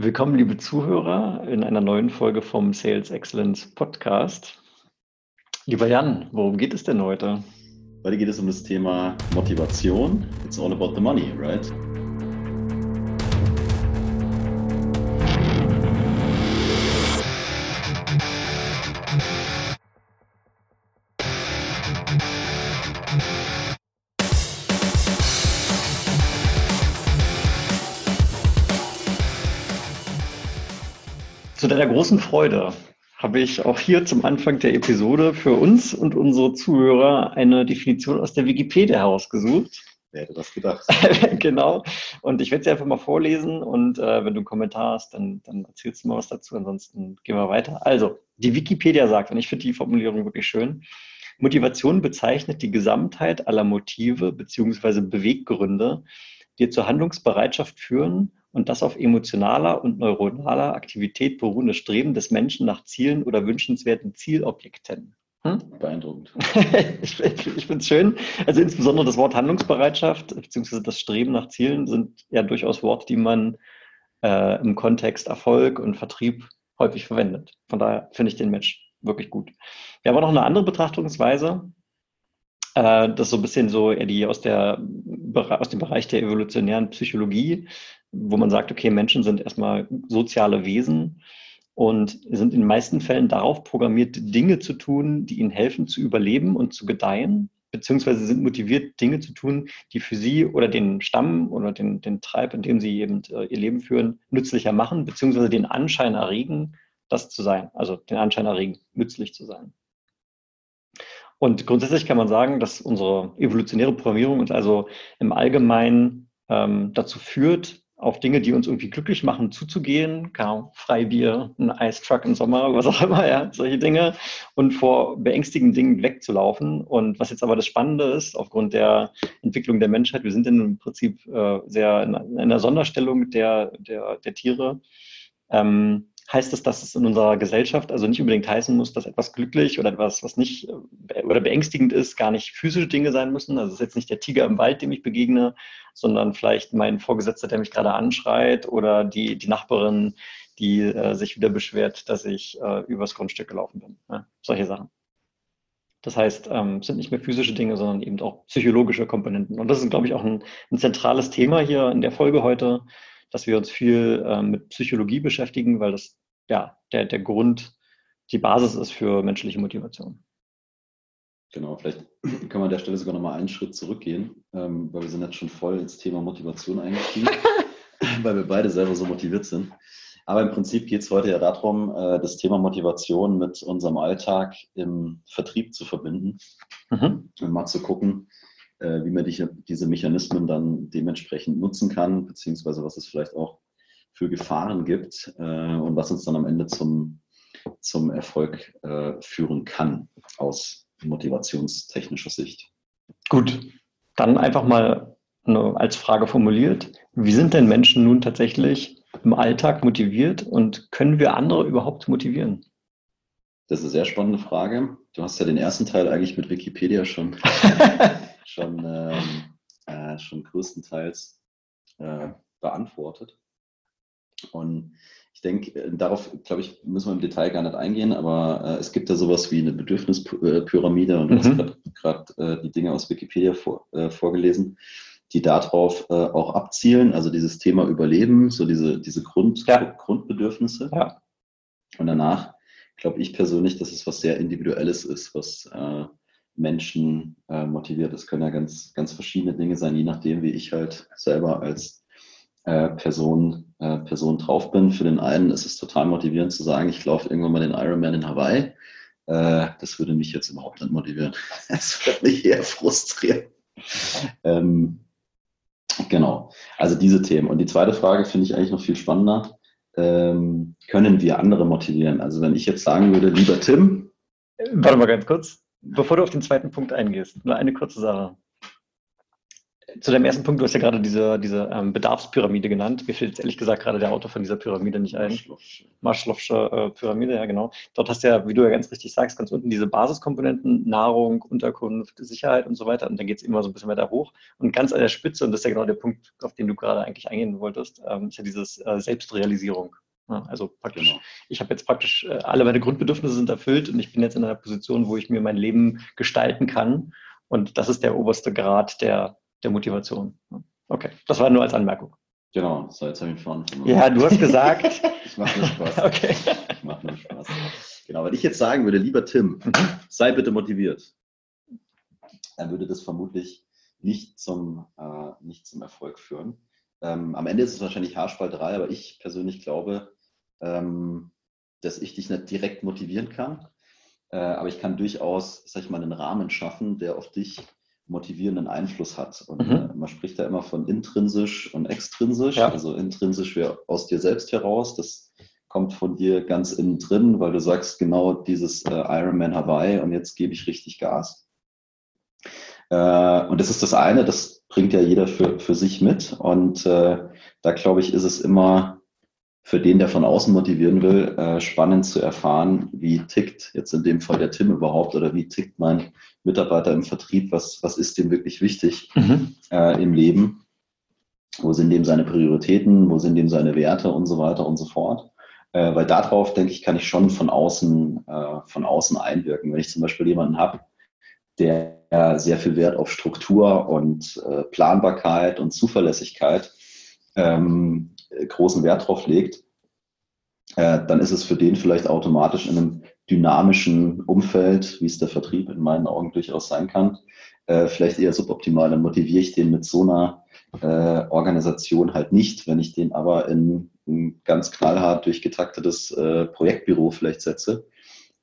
Willkommen, liebe Zuhörer, in einer neuen Folge vom Sales Excellence Podcast. Lieber Jan, worum geht es denn heute? Heute geht es um das Thema Motivation. It's all about the money, right? Großen Freude habe ich auch hier zum Anfang der Episode für uns und unsere Zuhörer eine Definition aus der Wikipedia herausgesucht. Wer hätte das gedacht? genau. Und ich werde sie einfach mal vorlesen und äh, wenn du einen Kommentar hast, dann, dann erzählst du mal was dazu. Ansonsten gehen wir weiter. Also, die Wikipedia sagt, und ich finde die Formulierung wirklich schön, Motivation bezeichnet die Gesamtheit aller Motive bzw. Beweggründe, die zur Handlungsbereitschaft führen und das auf emotionaler und neuronaler Aktivität beruhende Streben des Menschen nach Zielen oder wünschenswerten Zielobjekten. Hm? Beeindruckend. ich ich finde es schön. Also insbesondere das Wort Handlungsbereitschaft bzw. das Streben nach Zielen sind ja durchaus Worte, die man äh, im Kontext Erfolg und Vertrieb häufig verwendet. Von daher finde ich den Match wirklich gut. Wir haben auch noch eine andere Betrachtungsweise. Äh, das ist so ein bisschen so eher die aus, der, aus dem Bereich der evolutionären Psychologie wo man sagt, okay, Menschen sind erstmal soziale Wesen und sind in den meisten Fällen darauf programmiert, Dinge zu tun, die ihnen helfen zu überleben und zu gedeihen, beziehungsweise sind motiviert, Dinge zu tun, die für sie oder den Stamm oder den, den Treib, in dem sie eben äh, ihr Leben führen, nützlicher machen, beziehungsweise den Anschein erregen, das zu sein, also den Anschein erregen, nützlich zu sein. Und grundsätzlich kann man sagen, dass unsere evolutionäre Programmierung uns also im Allgemeinen ähm, dazu führt, auf Dinge, die uns irgendwie glücklich machen, zuzugehen. Genau, Freibier, ein Eistruck im Sommer, was auch immer, ja, solche Dinge. Und vor beängstigenden Dingen wegzulaufen. Und was jetzt aber das Spannende ist, aufgrund der Entwicklung der Menschheit, wir sind im Prinzip äh, sehr in, in einer Sonderstellung der, der, der Tiere. Ähm, heißt es, dass es in unserer Gesellschaft also nicht unbedingt heißen muss, dass etwas glücklich oder etwas, was nicht äh, oder beängstigend ist, gar nicht physische Dinge sein müssen. Also es ist jetzt nicht der Tiger im Wald, dem ich begegne, sondern vielleicht mein Vorgesetzter, der mich gerade anschreit oder die, die Nachbarin, die äh, sich wieder beschwert, dass ich äh, übers Grundstück gelaufen bin. Ja, solche Sachen. Das heißt, ähm, es sind nicht mehr physische Dinge, sondern eben auch psychologische Komponenten. Und das ist, glaube ich, auch ein, ein zentrales Thema hier in der Folge heute dass wir uns viel äh, mit Psychologie beschäftigen, weil das ja der, der Grund, die Basis ist für menschliche Motivation. Genau, vielleicht können wir an der Stelle sogar nochmal einen Schritt zurückgehen, ähm, weil wir sind jetzt schon voll ins Thema Motivation eingestiegen, weil wir beide selber so motiviert sind. Aber im Prinzip geht es heute ja darum, äh, das Thema Motivation mit unserem Alltag im Vertrieb zu verbinden mhm. und mal zu gucken, äh, wie man die, diese Mechanismen dann dementsprechend nutzen kann, beziehungsweise was es vielleicht auch für Gefahren gibt äh, und was uns dann am Ende zum, zum Erfolg äh, führen kann aus motivationstechnischer Sicht. Gut, dann einfach mal als Frage formuliert, wie sind denn Menschen nun tatsächlich im Alltag motiviert und können wir andere überhaupt motivieren? Das ist eine sehr spannende Frage. Du hast ja den ersten Teil eigentlich mit Wikipedia schon schon, ähm, äh, schon größtenteils äh, beantwortet. Und ich denke, äh, darauf, glaube ich, müssen wir im Detail gar nicht eingehen, aber äh, es gibt ja sowas wie eine Bedürfnispyramide und du mhm. hast gerade äh, die Dinge aus Wikipedia vor, äh, vorgelesen, die darauf auch abzielen, also dieses Thema Überleben, so diese, diese Grund, ja. Grundbedürfnisse. Ja. Und danach glaube ich persönlich, dass es was sehr Individuelles ist, was Menschen äh, motiviert. Das können ja ganz, ganz verschiedene Dinge sein, je nachdem, wie ich halt selber als äh, Person, äh, Person drauf bin. Für den einen ist es total motivierend zu sagen, ich laufe irgendwann mal den Ironman in Hawaii. Äh, das würde mich jetzt überhaupt nicht motivieren. Es würde mich eher frustrieren. Ähm, genau, also diese Themen. Und die zweite Frage finde ich eigentlich noch viel spannender. Ähm, können wir andere motivieren? Also wenn ich jetzt sagen würde, lieber Tim. Warte mal ganz kurz bevor du auf den zweiten Punkt eingehst, nur eine kurze Sache. zu deinem ersten Punkt, du hast ja gerade diese, diese ähm, Bedarfspyramide genannt. Mir fällt jetzt ehrlich gesagt gerade der Autor von dieser Pyramide nicht ein. Marschloffsche äh, Pyramide, ja genau. Dort hast du ja, wie du ja ganz richtig sagst, ganz unten diese Basiskomponenten, Nahrung, Unterkunft, Sicherheit und so weiter. Und dann geht es immer so ein bisschen weiter hoch. Und ganz an der Spitze, und das ist ja genau der Punkt, auf den du gerade eigentlich eingehen wolltest, ähm, ist ja dieses äh, Selbstrealisierung. Ja, also praktisch, genau. ich habe jetzt praktisch, äh, alle meine Grundbedürfnisse sind erfüllt und ich bin jetzt in einer Position, wo ich mir mein Leben gestalten kann. Und das ist der oberste Grad der, der Motivation. Okay, das war nur als Anmerkung. Genau, so jetzt habe ich vorhin Ja, du hast gesagt. ich mache nur Spaß. Okay. Ich mache nur Spaß. Genau, wenn ich jetzt sagen würde, lieber Tim, mhm. sei bitte motiviert, dann würde das vermutlich nicht zum, äh, nicht zum Erfolg führen. Ähm, am Ende ist es wahrscheinlich Haarspalterei, aber ich persönlich glaube, ähm, dass ich dich nicht direkt motivieren kann. Äh, aber ich kann durchaus, sag ich mal, einen Rahmen schaffen, der auf dich motivierenden Einfluss hat. Und mhm. äh, man spricht da immer von intrinsisch und extrinsisch. Ja. Also intrinsisch wäre aus dir selbst heraus. Das kommt von dir ganz innen drin, weil du sagst genau dieses äh, Ironman Hawaii und jetzt gebe ich richtig Gas. Äh, und das ist das eine, das bringt ja jeder für, für sich mit. Und äh, da glaube ich, ist es immer für den, der von außen motivieren will, äh, spannend zu erfahren, wie tickt jetzt in dem Fall der Tim überhaupt oder wie tickt mein Mitarbeiter im Vertrieb, was, was ist dem wirklich wichtig mhm. äh, im Leben, wo sind dem seine Prioritäten, wo sind dem seine Werte und so weiter und so fort. Äh, weil darauf, denke ich, kann ich schon von außen, äh, von außen einwirken. Wenn ich zum Beispiel jemanden habe, der sehr viel Wert auf Struktur und äh, Planbarkeit und Zuverlässigkeit ähm, großen Wert drauf legt, äh, dann ist es für den vielleicht automatisch in einem dynamischen Umfeld, wie es der Vertrieb in meinen Augen durchaus sein kann, äh, vielleicht eher suboptimal. Dann motiviere ich den mit so einer äh, Organisation halt nicht. Wenn ich den aber in ein ganz knallhart durchgetaktetes äh, Projektbüro vielleicht setze,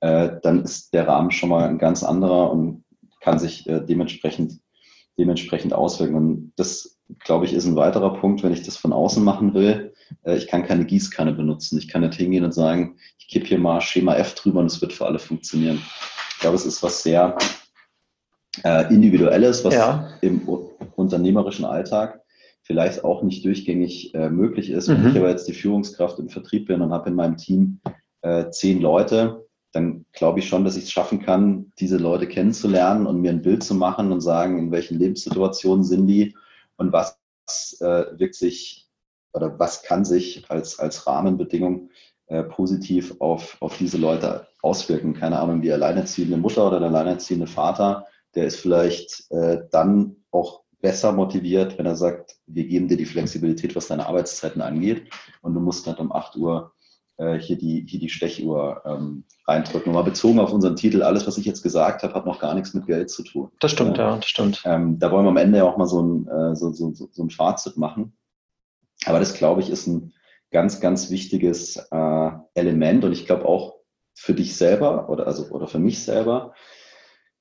äh, dann ist der Rahmen schon mal ein ganz anderer und kann sich äh, dementsprechend, dementsprechend auswirken. Und das glaube ich, ist ein weiterer Punkt, wenn ich das von außen machen will. Äh, ich kann keine Gießkanne benutzen. Ich kann nicht hingehen und sagen, ich gebe hier mal Schema F drüber und es wird für alle funktionieren. Ich glaube, es ist was sehr äh, Individuelles, was ja. im unternehmerischen Alltag vielleicht auch nicht durchgängig äh, möglich ist. Wenn mhm. ich aber jetzt die Führungskraft im Vertrieb bin und habe in meinem Team zehn Leute, dann glaube ich schon, dass ich es schaffen kann, diese Leute kennenzulernen und mir ein Bild zu machen und sagen, in welchen Lebenssituationen sind die und was äh, wirkt sich oder was kann sich als, als Rahmenbedingung äh, positiv auf, auf diese Leute auswirken. Keine Ahnung, die alleinerziehende Mutter oder der alleinerziehende Vater, der ist vielleicht äh, dann auch besser motiviert, wenn er sagt, wir geben dir die Flexibilität, was deine Arbeitszeiten angeht und du musst nicht um 8 Uhr äh, hier, die, hier die Stechuhr ähm, reindrücken. Mal bezogen auf unseren Titel, alles, was ich jetzt gesagt habe, hat noch gar nichts mit Geld zu tun. Das stimmt, ja, ja das stimmt. Ähm, da wollen wir am Ende ja auch mal so ein, äh, so, so, so ein Fazit machen. Aber das, glaube ich, ist ein ganz, ganz wichtiges äh, Element und ich glaube auch für dich selber oder, also, oder für mich selber,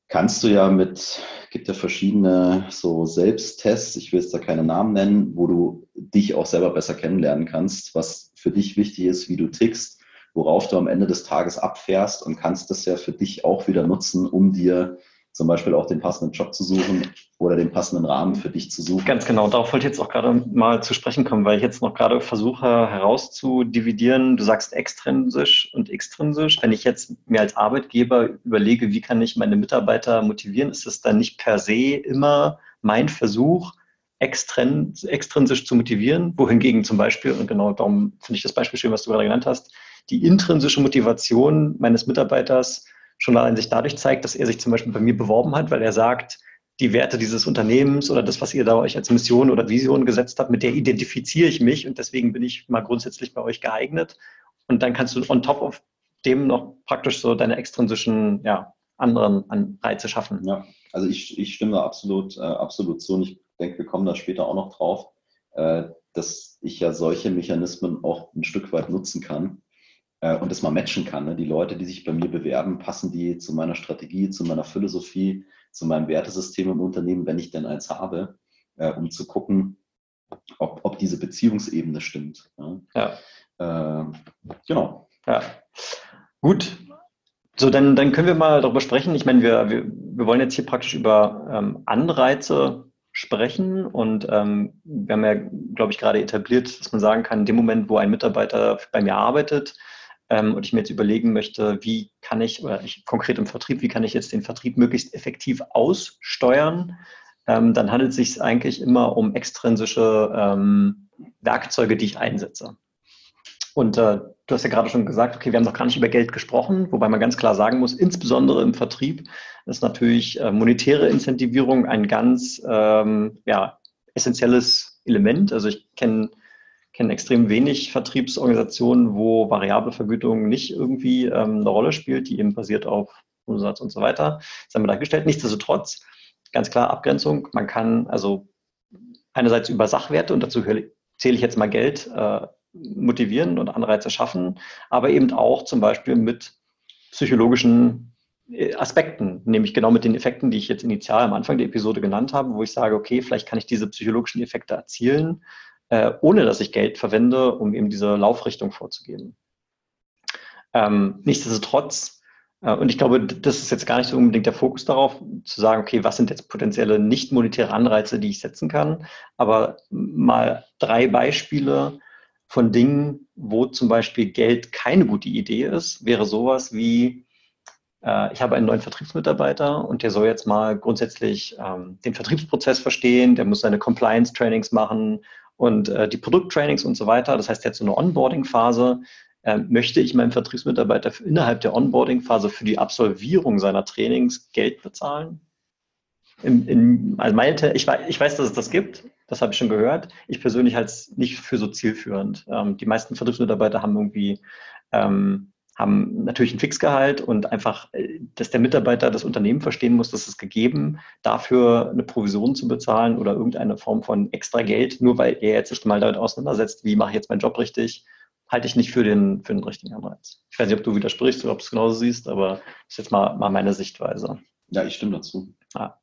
kannst du ja mit, gibt ja verschiedene so Selbsttests, ich will jetzt da keine Namen nennen, wo du dich auch selber besser kennenlernen kannst, was für dich wichtig ist, wie du tickst, worauf du am Ende des Tages abfährst und kannst das ja für dich auch wieder nutzen, um dir zum Beispiel auch den passenden Job zu suchen oder den passenden Rahmen für dich zu suchen. Ganz genau, darauf wollte ich jetzt auch gerade mal zu sprechen kommen, weil ich jetzt noch gerade versuche herauszudividieren. Du sagst extrinsisch und extrinsisch. Wenn ich jetzt mir als Arbeitgeber überlege, wie kann ich meine Mitarbeiter motivieren, ist es dann nicht per se immer mein Versuch, extrinsisch zu motivieren, wohingegen zum Beispiel, und genau darum finde ich das Beispiel schön, was du gerade genannt hast, die intrinsische Motivation meines Mitarbeiters schon allein sich dadurch zeigt, dass er sich zum Beispiel bei mir beworben hat, weil er sagt, die Werte dieses Unternehmens oder das, was ihr da euch als Mission oder Vision gesetzt habt, mit der identifiziere ich mich und deswegen bin ich mal grundsätzlich bei euch geeignet. Und dann kannst du on top of dem noch praktisch so deine extrinsischen, ja, anderen Anreize schaffen. Ja, also ich, ich stimme absolut, äh, absolut zu und ich denke, wir kommen da später auch noch drauf, äh, dass ich ja solche Mechanismen auch ein Stück weit nutzen kann, äh, und das mal matchen kann. Ne? Die Leute, die sich bei mir bewerben, passen die zu meiner Strategie, zu meiner Philosophie, zu meinem Wertesystem im Unternehmen, wenn ich denn eins habe, äh, um zu gucken, ob, ob diese Beziehungsebene stimmt. Ne? Ja. Äh, genau. Ja. Gut. So, dann, dann können wir mal darüber sprechen. Ich meine, wir, wir, wir wollen jetzt hier praktisch über ähm, Anreize sprechen. Und ähm, wir haben ja, glaube ich, gerade etabliert, dass man sagen kann, in dem Moment, wo ein Mitarbeiter bei mir arbeitet ähm, und ich mir jetzt überlegen möchte, wie kann ich, oder ich konkret im Vertrieb, wie kann ich jetzt den Vertrieb möglichst effektiv aussteuern, ähm, dann handelt es sich eigentlich immer um extrinsische ähm, Werkzeuge, die ich einsetze. Und äh, du hast ja gerade schon gesagt, okay, wir haben noch gar nicht über Geld gesprochen, wobei man ganz klar sagen muss, insbesondere im Vertrieb ist natürlich äh, monetäre Incentivierung ein ganz ähm, ja, essentielles Element. Also ich kenne kenn extrem wenig Vertriebsorganisationen, wo variable Vergütung nicht irgendwie ähm, eine Rolle spielt, die eben basiert auf Umsatz und so weiter. Das haben wir dagestellt. Nichtsdestotrotz, ganz klar Abgrenzung. Man kann also einerseits über Sachwerte, und dazu zähle ich jetzt mal Geld, äh, motivieren und Anreize schaffen, aber eben auch zum Beispiel mit psychologischen äh, Aspekten, nämlich genau mit den Effekten, die ich jetzt initial am Anfang der Episode genannt habe, wo ich sage, okay, vielleicht kann ich diese psychologischen Effekte erzielen, äh, ohne dass ich Geld verwende, um eben diese Laufrichtung vorzugeben. Ähm, nichtsdestotrotz, äh, und ich glaube, das ist jetzt gar nicht so unbedingt der Fokus darauf, zu sagen, okay, was sind jetzt potenzielle nicht monetäre Anreize, die ich setzen kann, aber mal drei Beispiele, von Dingen, wo zum Beispiel Geld keine gute Idee ist, wäre sowas wie, äh, ich habe einen neuen Vertriebsmitarbeiter und der soll jetzt mal grundsätzlich ähm, den Vertriebsprozess verstehen, der muss seine Compliance-Trainings machen und äh, die Produkttrainings und so weiter. Das heißt, hat so eine Onboarding-Phase. Äh, möchte ich meinem Vertriebsmitarbeiter innerhalb der Onboarding-Phase für die Absolvierung seiner Trainings Geld bezahlen? In, in, also meine, ich, weiß, ich weiß, dass es das gibt, das habe ich schon gehört. Ich persönlich halte es nicht für so zielführend. Ähm, die meisten Vertriebsmitarbeiter haben irgendwie ähm, haben natürlich ein Fixgehalt und einfach, äh, dass der Mitarbeiter das Unternehmen verstehen muss, dass es gegeben, dafür eine Provision zu bezahlen oder irgendeine Form von extra Geld, nur weil er jetzt sich mal damit auseinandersetzt, wie mache ich jetzt meinen Job richtig, halte ich nicht für den, für den richtigen Anreiz. Ich weiß nicht, ob du widersprichst oder ob du es genauso siehst, aber das ist jetzt mal, mal meine Sichtweise. Ja, ich stimme dazu. Ja.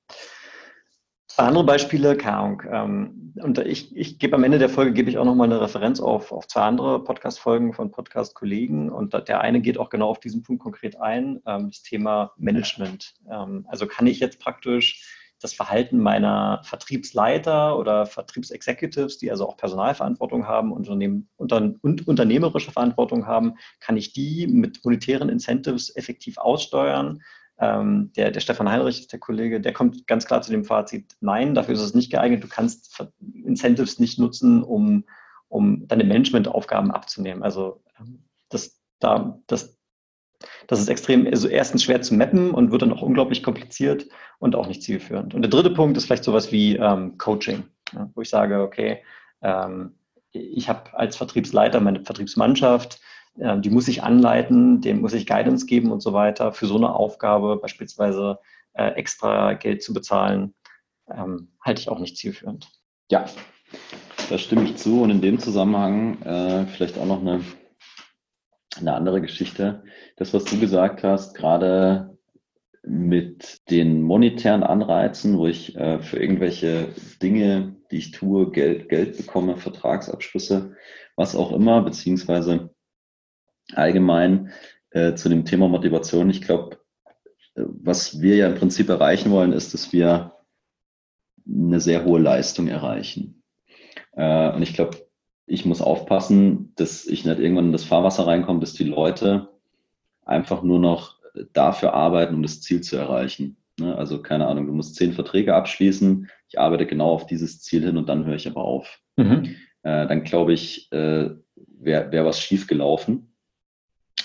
Andere Beispiele, keine Ahnung. Ähm, und ich, ich gebe am Ende der Folge gebe ich auch nochmal eine Referenz auf, auf zwei andere Podcast-Folgen von Podcast-Kollegen. Und der eine geht auch genau auf diesen Punkt konkret ein, ähm, das Thema Management. Ähm, also kann ich jetzt praktisch das Verhalten meiner Vertriebsleiter oder Vertriebsexecutives, die also auch Personalverantwortung haben Unternehmen, unter, und unternehmerische Verantwortung haben, kann ich die mit monetären Incentives effektiv aussteuern? Ähm, der, der Stefan Heinrich ist der Kollege, der kommt ganz klar zu dem Fazit, nein, dafür ist es nicht geeignet. Du kannst Incentives nicht nutzen, um, um deine Managementaufgaben abzunehmen. Also ähm, das, da, das, das ist extrem, also erstens schwer zu mappen und wird dann auch unglaublich kompliziert und auch nicht zielführend. Und der dritte Punkt ist vielleicht sowas wie ähm, Coaching, ja, wo ich sage, okay, ähm, ich habe als Vertriebsleiter meine Vertriebsmannschaft, die muss ich anleiten, dem muss ich Guidance geben und so weiter. Für so eine Aufgabe beispielsweise äh, extra Geld zu bezahlen, ähm, halte ich auch nicht zielführend. Ja, da stimme ich zu. Und in dem Zusammenhang äh, vielleicht auch noch eine, eine andere Geschichte. Das, was du gesagt hast, gerade mit den monetären Anreizen, wo ich äh, für irgendwelche Dinge, die ich tue, Geld, Geld bekomme, Vertragsabschlüsse, was auch immer, beziehungsweise allgemein äh, zu dem Thema Motivation. Ich glaube, äh, was wir ja im Prinzip erreichen wollen, ist, dass wir eine sehr hohe Leistung erreichen. Äh, und ich glaube, ich muss aufpassen, dass ich nicht irgendwann in das Fahrwasser reinkomme, dass die Leute einfach nur noch dafür arbeiten, um das Ziel zu erreichen. Ne? Also keine Ahnung, du musst zehn Verträge abschließen, ich arbeite genau auf dieses Ziel hin und dann höre ich aber auf. Mhm. Äh, dann glaube ich, äh, wäre wär was schief gelaufen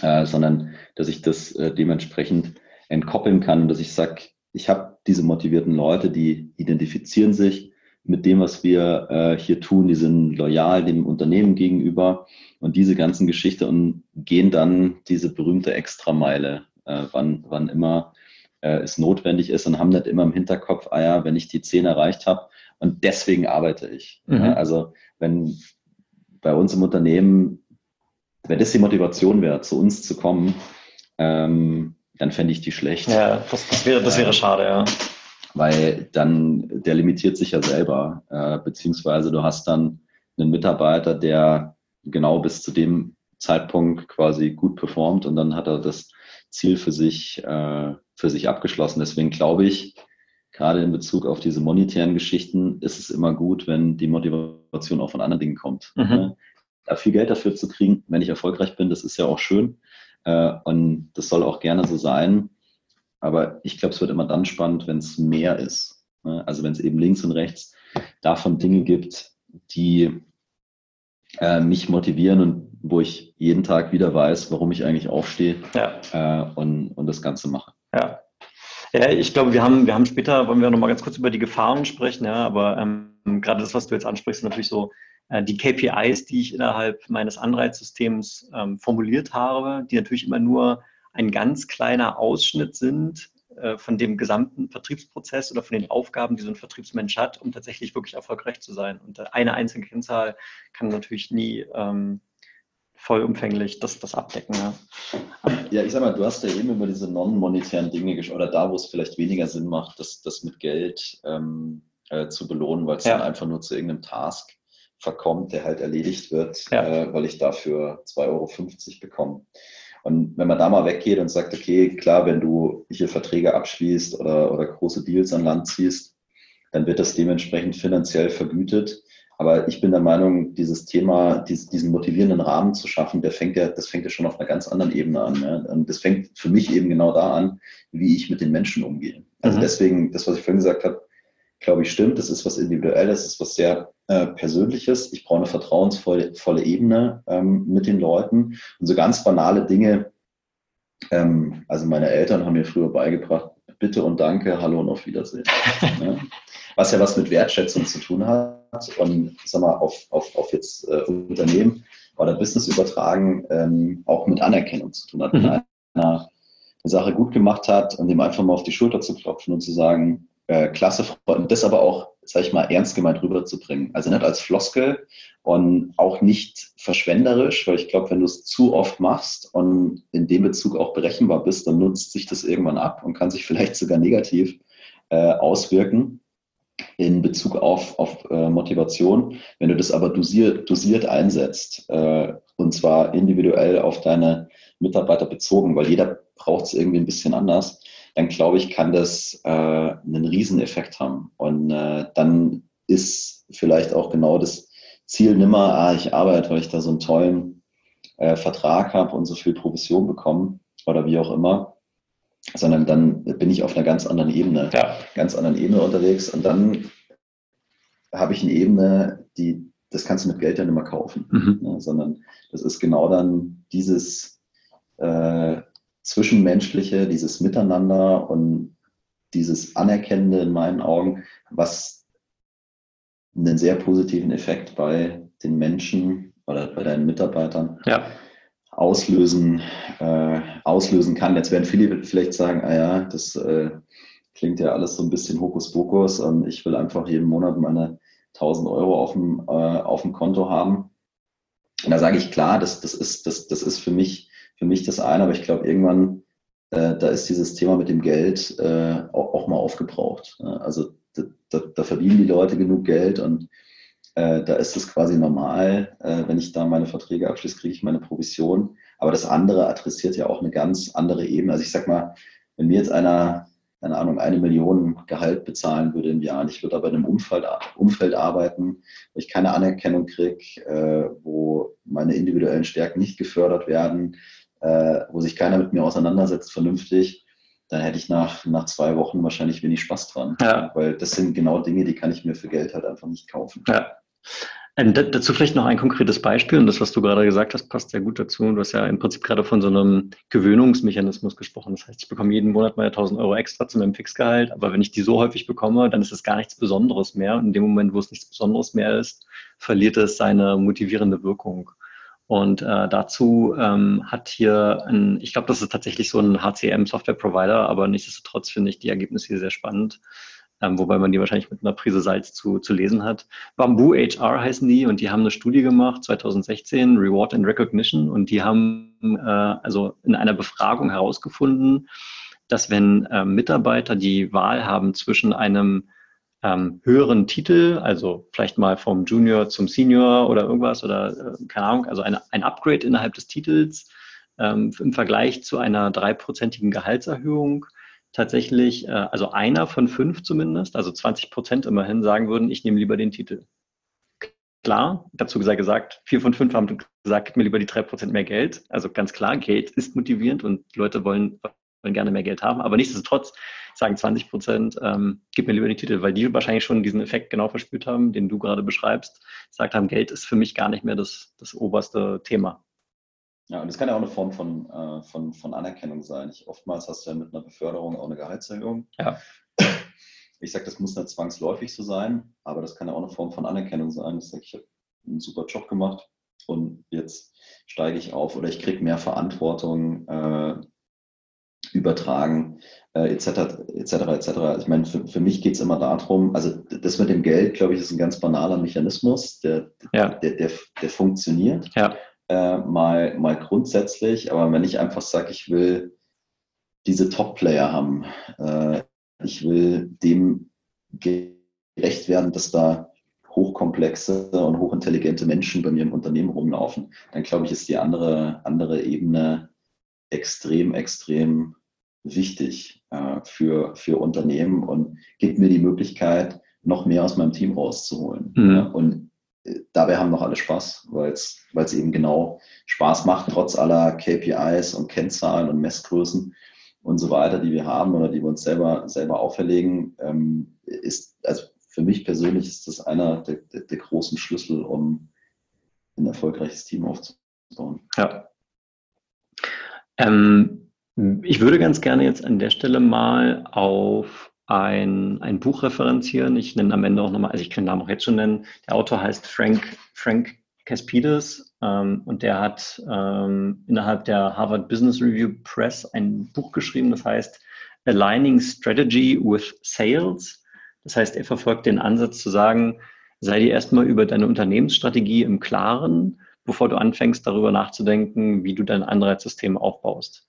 äh, sondern dass ich das äh, dementsprechend entkoppeln kann dass ich sage, ich habe diese motivierten Leute, die identifizieren sich mit dem, was wir äh, hier tun, die sind loyal dem Unternehmen gegenüber und diese ganzen Geschichte und gehen dann diese berühmte Extrameile, äh, wann, wann immer äh, es notwendig ist und haben nicht immer im Hinterkopf, ah ja, wenn ich die 10 erreicht habe und deswegen arbeite ich. Mhm. Ja, also wenn bei uns im Unternehmen wenn das die Motivation wäre, zu uns zu kommen, ähm, dann fände ich die schlecht. Ja, das, das wäre, das wäre schade, ja. Weil dann, der limitiert sich ja selber, äh, beziehungsweise du hast dann einen Mitarbeiter, der genau bis zu dem Zeitpunkt quasi gut performt und dann hat er das Ziel für sich, äh, für sich abgeschlossen. Deswegen glaube ich, gerade in Bezug auf diese monetären Geschichten ist es immer gut, wenn die Motivation auch von anderen Dingen kommt. Mhm. Ne? Da viel Geld dafür zu kriegen, wenn ich erfolgreich bin, das ist ja auch schön. Äh, und das soll auch gerne so sein. Aber ich glaube, es wird immer dann spannend, wenn es mehr ist. Ne? Also wenn es eben links und rechts davon Dinge gibt, die äh, mich motivieren und wo ich jeden Tag wieder weiß, warum ich eigentlich aufstehe ja. äh, und, und das Ganze mache. Ja. Ja, ich glaube, wir haben, wir haben später, wollen wir noch mal ganz kurz über die Gefahren sprechen, ja, aber ähm, gerade das, was du jetzt ansprichst, sind natürlich so äh, die KPIs, die ich innerhalb meines Anreizsystems ähm, formuliert habe, die natürlich immer nur ein ganz kleiner Ausschnitt sind äh, von dem gesamten Vertriebsprozess oder von den Aufgaben, die so ein Vertriebsmensch hat, um tatsächlich wirklich erfolgreich zu sein. Und eine einzelne Kennzahl kann natürlich nie ähm, vollumfänglich das, das abdecken. Ja. ja, ich sag mal, du hast ja eben über diese non-monetären Dinge gesprochen, oder da, wo es vielleicht weniger Sinn macht, das, das mit Geld ähm, äh, zu belohnen, weil es ja. dann einfach nur zu irgendeinem Task verkommt, der halt erledigt wird, ja. äh, weil ich dafür 2,50 Euro bekomme. Und wenn man da mal weggeht und sagt, okay, klar, wenn du hier Verträge abschließt oder, oder große Deals an Land ziehst, dann wird das dementsprechend finanziell vergütet. Aber ich bin der Meinung, dieses Thema, diesen motivierenden Rahmen zu schaffen, der fängt ja, das fängt ja schon auf einer ganz anderen Ebene an. Ja? Und das fängt für mich eben genau da an, wie ich mit den Menschen umgehe. Also mhm. deswegen, das, was ich vorhin gesagt habe, glaube ich, stimmt. Das ist was Individuelles, das ist was sehr äh, Persönliches. Ich brauche eine vertrauensvolle volle Ebene ähm, mit den Leuten. Und so ganz banale Dinge, ähm, also meine Eltern haben mir früher beigebracht, bitte und danke, hallo und auf Wiedersehen. ja. Was ja was mit Wertschätzung zu tun hat und sag mal, auf, auf, auf jetzt äh, Unternehmen oder Business übertragen, ähm, auch mit Anerkennung zu tun hat. Mhm. Wenn einer eine Sache gut gemacht hat und dem einfach mal auf die Schulter zu klopfen und zu sagen, äh, klasse Freunde, das aber auch, sag ich mal, ernst gemeint rüberzubringen. Also nicht als Floskel und auch nicht verschwenderisch, weil ich glaube, wenn du es zu oft machst und in dem Bezug auch berechenbar bist, dann nutzt sich das irgendwann ab und kann sich vielleicht sogar negativ äh, auswirken in Bezug auf, auf äh, Motivation. Wenn du das aber dosiert, dosiert einsetzt, äh, und zwar individuell auf deine Mitarbeiter bezogen, weil jeder braucht es irgendwie ein bisschen anders, dann glaube ich, kann das äh, einen Rieseneffekt haben. Und äh, dann ist vielleicht auch genau das Ziel nimmer, ah, ich arbeite, weil ich da so einen tollen äh, Vertrag habe und so viel Provision bekomme oder wie auch immer, sondern dann bin ich auf einer ganz anderen Ebene, ja. ganz anderen Ebene unterwegs und dann habe ich eine Ebene, die, das kannst du mit Geld ja nicht mehr kaufen, mhm. ne, sondern das ist genau dann dieses, äh, Zwischenmenschliche, dieses Miteinander und dieses Anerkennende in meinen Augen, was einen sehr positiven Effekt bei den Menschen oder bei deinen Mitarbeitern ja. auslösen, äh, auslösen kann. Jetzt werden viele vielleicht sagen, ah ja, das äh, klingt ja alles so ein bisschen Hokuspokus und ich will einfach jeden Monat meine 1000 Euro auf dem, äh, auf dem Konto haben. Und da sage ich klar, das, das, ist, das, das ist für mich für mich das eine, aber ich glaube, irgendwann, äh, da ist dieses Thema mit dem Geld äh, auch, auch, mal aufgebraucht. Also da, da, da, verdienen die Leute genug Geld und äh, da ist es quasi normal, äh, wenn ich da meine Verträge abschließe, kriege ich meine Provision. Aber das andere adressiert ja auch eine ganz andere Ebene. Also ich sag mal, wenn mir jetzt einer keine Ahnung, eine Million Gehalt bezahlen würde im Jahr. Und ich würde aber in einem Umfeld, Umfeld arbeiten, wo ich keine Anerkennung kriege, äh, wo meine individuellen Stärken nicht gefördert werden, äh, wo sich keiner mit mir auseinandersetzt vernünftig, dann hätte ich nach, nach zwei Wochen wahrscheinlich wenig Spaß dran. Ja. Weil das sind genau Dinge, die kann ich mir für Geld halt einfach nicht kaufen. Ja. Ähm, dazu vielleicht noch ein konkretes Beispiel und das, was du gerade gesagt hast, passt sehr gut dazu. Du hast ja im Prinzip gerade von so einem Gewöhnungsmechanismus gesprochen. Das heißt, ich bekomme jeden Monat meine 1000 Euro extra zu meinem Fixgehalt, aber wenn ich die so häufig bekomme, dann ist es gar nichts Besonderes mehr. Und in dem Moment, wo es nichts Besonderes mehr ist, verliert es seine motivierende Wirkung. Und äh, dazu ähm, hat hier ein, ich glaube, das ist tatsächlich so ein HCM-Software-Provider, aber nichtsdestotrotz finde ich die Ergebnisse hier sehr spannend, ähm, wobei man die wahrscheinlich mit einer Prise Salz zu, zu lesen hat. Bamboo HR heißen die und die haben eine Studie gemacht, 2016, Reward and Recognition, und die haben äh, also in einer Befragung herausgefunden, dass wenn äh, Mitarbeiter die Wahl haben zwischen einem ähm, höheren Titel, also vielleicht mal vom Junior zum Senior oder irgendwas oder äh, keine Ahnung, also eine, ein Upgrade innerhalb des Titels ähm, im Vergleich zu einer dreiprozentigen Gehaltserhöhung, tatsächlich, äh, also einer von fünf zumindest, also 20 Prozent immerhin, sagen würden, ich nehme lieber den Titel. Klar, dazu gesagt, vier von fünf haben gesagt, gib mir lieber die drei Prozent mehr Geld. Also ganz klar, Geld ist motivierend und Leute wollen, wollen gerne mehr Geld haben. Aber nichtsdestotrotz sagen 20 Prozent, ähm, gib mir lieber die Titel, weil die wahrscheinlich schon diesen Effekt genau verspürt haben, den du gerade beschreibst. Gesagt haben, Geld ist für mich gar nicht mehr das, das oberste Thema. Ja, und das kann ja auch eine Form von, äh, von, von Anerkennung sein. Ich, oftmals hast du ja mit einer Beförderung auch eine Gehaltserhöhung. Ja. Ich sage, das muss nicht zwangsläufig so sein, aber das kann ja auch eine Form von Anerkennung sein. Ich sage, ich habe einen super Job gemacht und jetzt steige ich auf oder ich kriege mehr Verantwortung äh, übertragen, äh, etc. etc. etc. Ich meine, für, für mich geht es immer darum, also das mit dem Geld, glaube ich, ist ein ganz banaler Mechanismus, der, ja. der, der, der funktioniert. Ja äh, mal, mal grundsätzlich, aber wenn ich einfach sage, ich will diese Top-Player haben, äh, ich will dem gerecht werden, dass da hochkomplexe und hochintelligente Menschen bei mir im Unternehmen rumlaufen, dann glaube ich, ist die andere, andere Ebene extrem, extrem wichtig äh, für, für Unternehmen und gibt mir die Möglichkeit, noch mehr aus meinem Team rauszuholen. Mhm. Und dabei haben noch alle Spaß, weil es eben genau Spaß macht, trotz aller KPIs und Kennzahlen und Messgrößen und so weiter, die wir haben oder die wir uns selber, selber auferlegen, ähm, ist, also für mich persönlich ist das einer der, der, der großen Schlüssel, um ein erfolgreiches Team aufzubauen. Ja. Ähm, ich würde ganz gerne jetzt an der Stelle mal auf ein, ein Buch referenzieren. Ich nenne am Ende auch nochmal, also ich kann den Namen auch jetzt schon nennen. Der Autor heißt Frank, Frank Caspides ähm, und der hat ähm, innerhalb der Harvard Business Review Press ein Buch geschrieben, das heißt Aligning Strategy with Sales. Das heißt, er verfolgt den Ansatz zu sagen, sei dir erstmal über deine Unternehmensstrategie im Klaren, bevor du anfängst, darüber nachzudenken, wie du dein Anreizsystem aufbaust.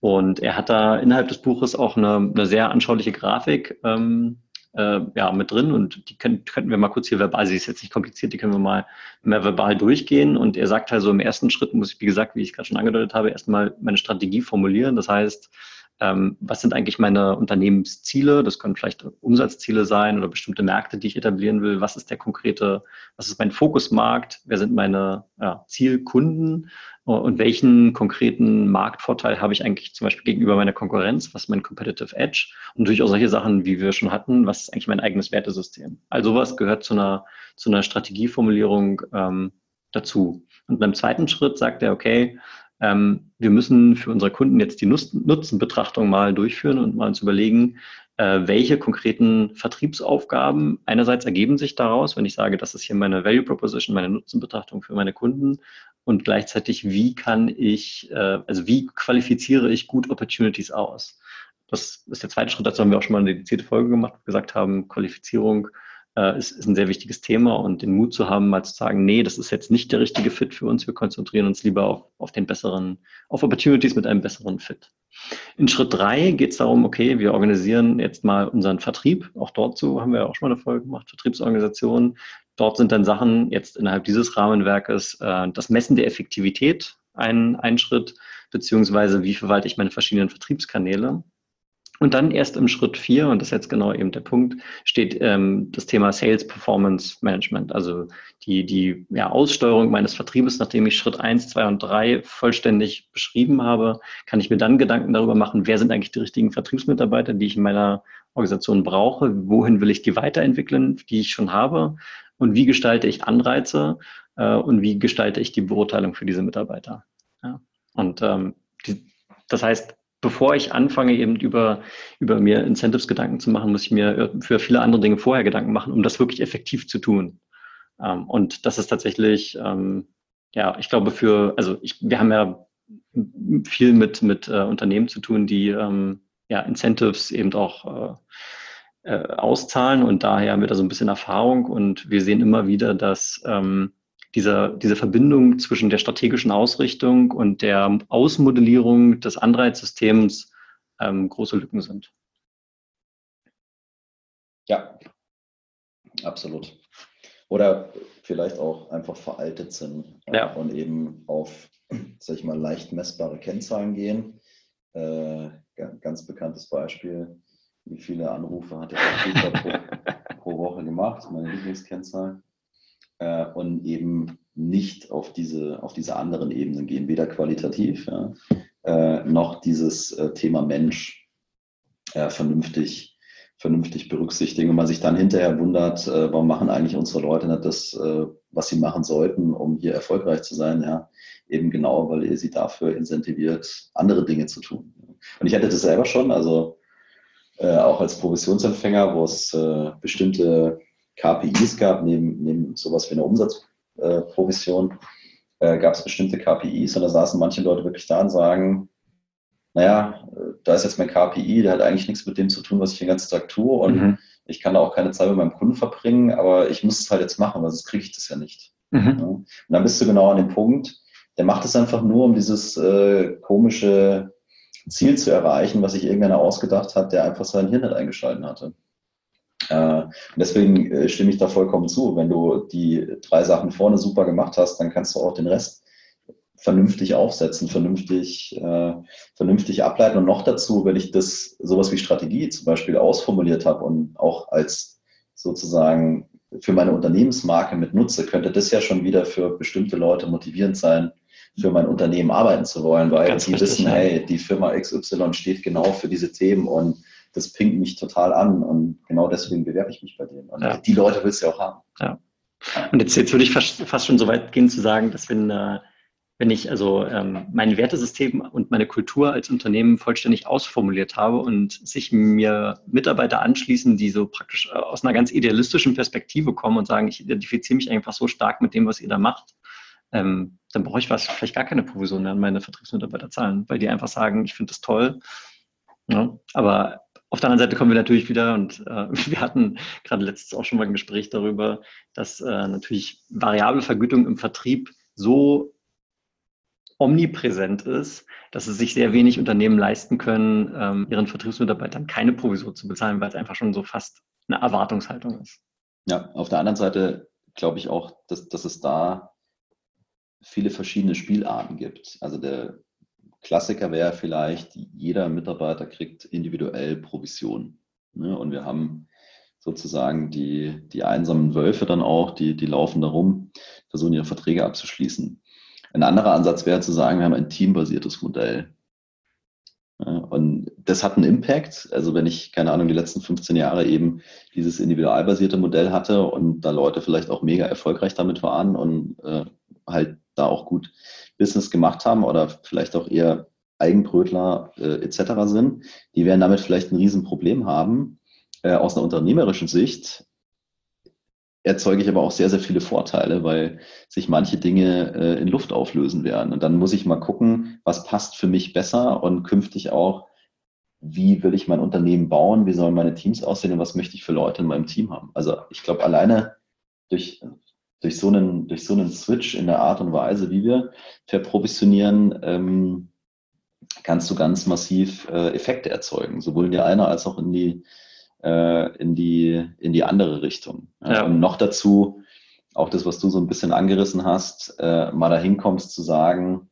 Und er hat da innerhalb des Buches auch eine, eine sehr anschauliche Grafik ähm, äh, ja, mit drin und die können, könnten wir mal kurz hier verbal, sie ist jetzt nicht kompliziert, die können wir mal mehr verbal durchgehen. Und er sagt also, im ersten Schritt muss ich, wie gesagt, wie ich gerade schon angedeutet habe, erstmal meine Strategie formulieren. Das heißt, ähm, was sind eigentlich meine Unternehmensziele? Das können vielleicht Umsatzziele sein oder bestimmte Märkte, die ich etablieren will. Was ist der konkrete, was ist mein Fokusmarkt? Wer sind meine ja, Zielkunden? Und welchen konkreten Marktvorteil habe ich eigentlich zum Beispiel gegenüber meiner Konkurrenz? Was ist mein Competitive Edge? Und natürlich auch solche Sachen, wie wir schon hatten. Was ist eigentlich mein eigenes Wertesystem? Also sowas gehört zu einer, zu einer Strategieformulierung ähm, dazu. Und beim zweiten Schritt sagt er, okay, ähm, wir müssen für unsere Kunden jetzt die Nutzenbetrachtung mal durchführen und mal uns überlegen, äh, welche konkreten Vertriebsaufgaben einerseits ergeben sich daraus, wenn ich sage, das ist hier meine Value Proposition, meine Nutzenbetrachtung für meine Kunden und gleichzeitig, wie kann ich, äh, also wie qualifiziere ich gut Opportunities aus? Das ist der zweite Schritt, dazu haben wir auch schon mal eine dedizierte Folge gemacht, gesagt haben, Qualifizierung äh, ist, ist ein sehr wichtiges Thema und den Mut zu haben, mal zu sagen, nee, das ist jetzt nicht der richtige Fit für uns, wir konzentrieren uns lieber auf, auf den besseren, auf Opportunities mit einem besseren Fit. In Schritt drei geht es darum, okay, wir organisieren jetzt mal unseren Vertrieb. Auch dort so haben wir auch schon mal eine Folge gemacht, Vertriebsorganisation. Dort sind dann Sachen jetzt innerhalb dieses Rahmenwerkes äh, das Messen der Effektivität ein, ein Schritt, beziehungsweise wie verwalte ich meine verschiedenen Vertriebskanäle. Und dann erst im Schritt vier, und das ist jetzt genau eben der Punkt, steht ähm, das Thema Sales Performance Management, also die, die ja, Aussteuerung meines Vertriebes, nachdem ich Schritt eins, zwei und drei vollständig beschrieben habe, kann ich mir dann Gedanken darüber machen, wer sind eigentlich die richtigen Vertriebsmitarbeiter, die ich in meiner Organisation brauche, wohin will ich die weiterentwickeln, die ich schon habe, und wie gestalte ich Anreize äh, und wie gestalte ich die Beurteilung für diese Mitarbeiter. Ja. Und ähm, die, das heißt, bevor ich anfange, eben über, über mir Incentives Gedanken zu machen, muss ich mir für viele andere Dinge vorher Gedanken machen, um das wirklich effektiv zu tun. Ähm, und das ist tatsächlich, ähm, ja, ich glaube für, also ich, wir haben ja viel mit, mit äh, Unternehmen zu tun, die ähm, ja, Incentives eben auch äh, äh, auszahlen und daher haben wir da so ein bisschen Erfahrung und wir sehen immer wieder, dass dieser, diese Verbindung zwischen der strategischen Ausrichtung und der Ausmodellierung des Anreizsystems ähm, große Lücken sind. Ja, absolut. Oder vielleicht auch einfach veraltet sind äh, ja. und eben auf, sag ich mal, leicht messbare Kennzahlen gehen, Äh, ganz bekanntes Beispiel. Wie viele Anrufe hat der pro, pro, Woche gemacht? Meine Lieblingskennzahl. Äh, und eben nicht auf diese, auf diese anderen Ebenen gehen, weder qualitativ ja, äh, noch dieses äh, Thema Mensch äh, vernünftig, vernünftig berücksichtigen. Und man sich dann hinterher wundert, äh, warum machen eigentlich unsere Leute nicht das, äh, was sie machen sollten, um hier erfolgreich zu sein. Ja, eben genau, weil ihr sie dafür incentiviert, andere Dinge zu tun. Und ich hatte das selber schon, also äh, auch als Provisionsempfänger, wo es äh, bestimmte KPIs gab, neben, neben sowas wie einer Umsatzprovision, äh, gab es bestimmte KPIs und da saßen manche Leute wirklich da und sagen, naja, da ist jetzt mein KPI, der hat eigentlich nichts mit dem zu tun, was ich den ganzen Tag tue und mhm. ich kann da auch keine Zeit mit meinem Kunden verbringen, aber ich muss es halt jetzt machen, weil sonst kriege ich das ja nicht. Mhm. Ja? Und dann bist du genau an dem Punkt, der macht es einfach nur, um dieses äh, komische Ziel zu erreichen, was sich irgendeiner ausgedacht hat, der einfach sein Hirn nicht eingeschalten hatte. Äh, deswegen äh, stimme ich da vollkommen zu. Wenn du die drei Sachen vorne super gemacht hast, dann kannst du auch den Rest vernünftig aufsetzen, vernünftig, äh, vernünftig ableiten. Und noch dazu, wenn ich das sowas wie Strategie zum Beispiel ausformuliert habe und auch als sozusagen für meine Unternehmensmarke mit nutze, könnte das ja schon wieder für bestimmte Leute motivierend sein, für mein Unternehmen arbeiten zu wollen, weil Ganz die richtig, wissen, ja. hey, die Firma XY steht genau für diese Themen und das pinkt mich total an und genau deswegen bewerbe ich mich bei denen. Und ja. die Leute willst du ja auch haben. Ja. Und jetzt, jetzt würde ich fast, fast schon so weit gehen zu sagen, dass wenn, äh, wenn ich also ähm, mein Wertesystem und meine Kultur als Unternehmen vollständig ausformuliert habe und sich mir Mitarbeiter anschließen, die so praktisch äh, aus einer ganz idealistischen Perspektive kommen und sagen, ich identifiziere mich einfach so stark mit dem, was ihr da macht, ähm, dann brauche ich was, vielleicht gar keine Provision mehr an meine Vertriebsmitarbeiter zahlen, weil die einfach sagen, ich finde das toll. Ja, aber auf der anderen Seite kommen wir natürlich wieder, und äh, wir hatten gerade letztes auch schon mal ein Gespräch darüber, dass äh, natürlich variable Vergütung im Vertrieb so omnipräsent ist, dass es sich sehr wenig Unternehmen leisten können, ähm, ihren Vertriebsmitarbeitern keine Provision zu bezahlen, weil es einfach schon so fast eine Erwartungshaltung ist. Ja, auf der anderen Seite glaube ich auch, dass, dass es da viele verschiedene Spielarten gibt. Also der Klassiker wäre vielleicht, jeder Mitarbeiter kriegt individuell Provision. Ne? Und wir haben sozusagen die, die einsamen Wölfe dann auch, die, die laufen da rum, versuchen ihre Verträge abzuschließen. Ein anderer Ansatz wäre zu sagen, wir haben ein teambasiertes Modell. Und das hat einen Impact. Also wenn ich, keine Ahnung, die letzten 15 Jahre eben dieses individualbasierte Modell hatte und da Leute vielleicht auch mega erfolgreich damit waren und äh, halt da auch gut Business gemacht haben oder vielleicht auch eher Eigenbrötler äh, etc. sind, die werden damit vielleicht ein Riesenproblem haben. Äh, aus einer unternehmerischen Sicht erzeuge ich aber auch sehr, sehr viele Vorteile, weil sich manche Dinge äh, in Luft auflösen werden. Und dann muss ich mal gucken, was passt für mich besser und künftig auch, wie will ich mein Unternehmen bauen, wie sollen meine Teams aussehen und was möchte ich für Leute in meinem Team haben. Also ich glaube, alleine durch durch so einen, durch so einen Switch in der Art und Weise, wie wir verprovisionieren, ähm, kannst du ganz massiv äh, Effekte erzeugen, sowohl in die eine als auch in die, äh, in die, in die andere Richtung. Ja. Und noch dazu, auch das, was du so ein bisschen angerissen hast, äh, mal dahin kommst zu sagen,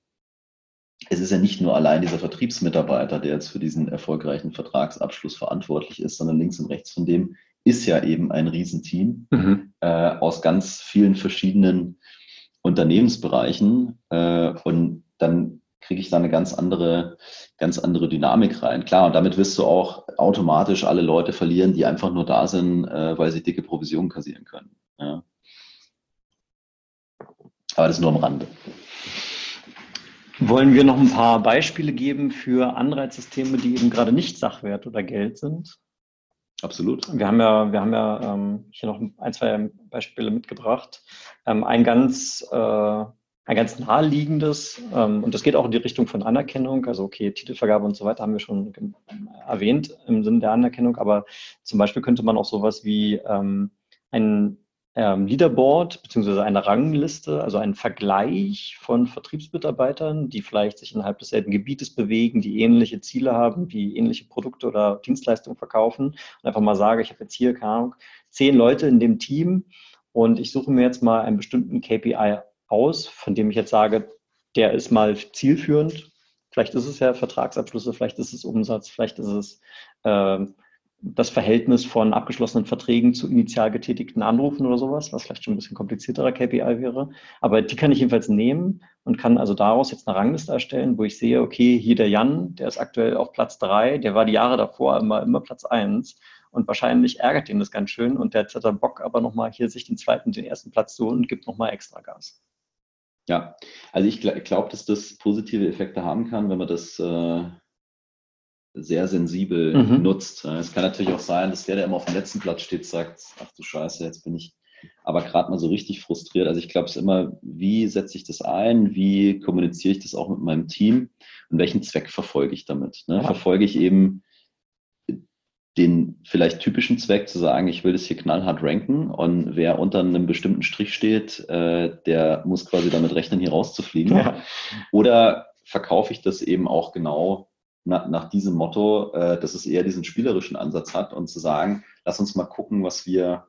es ist ja nicht nur allein dieser Vertriebsmitarbeiter, der jetzt für diesen erfolgreichen Vertragsabschluss verantwortlich ist, sondern links und rechts von dem ist ja eben ein Riesenteam mhm. äh, aus ganz vielen verschiedenen Unternehmensbereichen. Äh, und dann kriege ich da eine ganz andere, ganz andere Dynamik rein. Klar, und damit wirst du auch automatisch alle Leute verlieren, die einfach nur da sind, äh, weil sie dicke Provisionen kassieren können. Ja. Aber das nur am Rande. Wollen wir noch ein paar Beispiele geben für Anreizsysteme, die eben gerade nicht Sachwert oder Geld sind? Absolut. Wir haben ja, wir haben ja ähm, hier noch ein, zwei Beispiele mitgebracht. Ähm, ein ganz, äh, ein ganz naheliegendes, ähm, und das geht auch in die Richtung von Anerkennung, also okay, Titelvergabe und so weiter haben wir schon erwähnt im Sinne der Anerkennung, aber zum Beispiel könnte man auch sowas wie ähm, ein ähm, Leaderboard beziehungsweise eine Rangliste, also ein Vergleich von Vertriebsmitarbeitern, die vielleicht sich innerhalb desselben Gebietes bewegen, die ähnliche Ziele haben, die ähnliche Produkte oder Dienstleistungen verkaufen. Und einfach mal sage, ich habe jetzt hier, keine Ahnung, zehn Leute in dem Team und ich suche mir jetzt mal einen bestimmten KPI aus, von dem ich jetzt sage, der ist mal zielführend. Vielleicht ist es ja Vertragsabschlüsse, vielleicht ist es Umsatz, vielleicht ist es äh, das Verhältnis von abgeschlossenen Verträgen zu initial getätigten Anrufen oder sowas, was vielleicht schon ein bisschen komplizierterer KPI wäre. Aber die kann ich jedenfalls nehmen und kann also daraus jetzt eine Rangliste erstellen, wo ich sehe, okay, hier der Jan, der ist aktuell auf Platz drei, der war die Jahre davor immer, immer Platz eins und wahrscheinlich ärgert ihn das ganz schön und der hat Bock aber nochmal hier sich den zweiten, den ersten Platz zu holen und gibt nochmal extra Gas. Ja, also ich glaube, dass das positive Effekte haben kann, wenn man das äh, sehr sensibel mhm. nutzt. Es kann natürlich auch sein, dass der, der immer auf dem letzten Platz steht, sagt, ach du Scheiße, jetzt bin ich aber gerade mal so richtig frustriert. Also ich glaube es immer, wie setze ich das ein, wie kommuniziere ich das auch mit meinem Team und welchen Zweck verfolge ich damit. Ne? Ja. Verfolge ich eben den vielleicht typischen Zweck zu sagen, ich will das hier knallhart ranken und wer unter einem bestimmten Strich steht, äh, der muss quasi damit rechnen, hier rauszufliegen. Ja. Oder verkaufe ich das eben auch genau nach, nach diesem Motto, äh, dass es eher diesen spielerischen Ansatz hat und zu sagen, lass uns mal gucken, was wir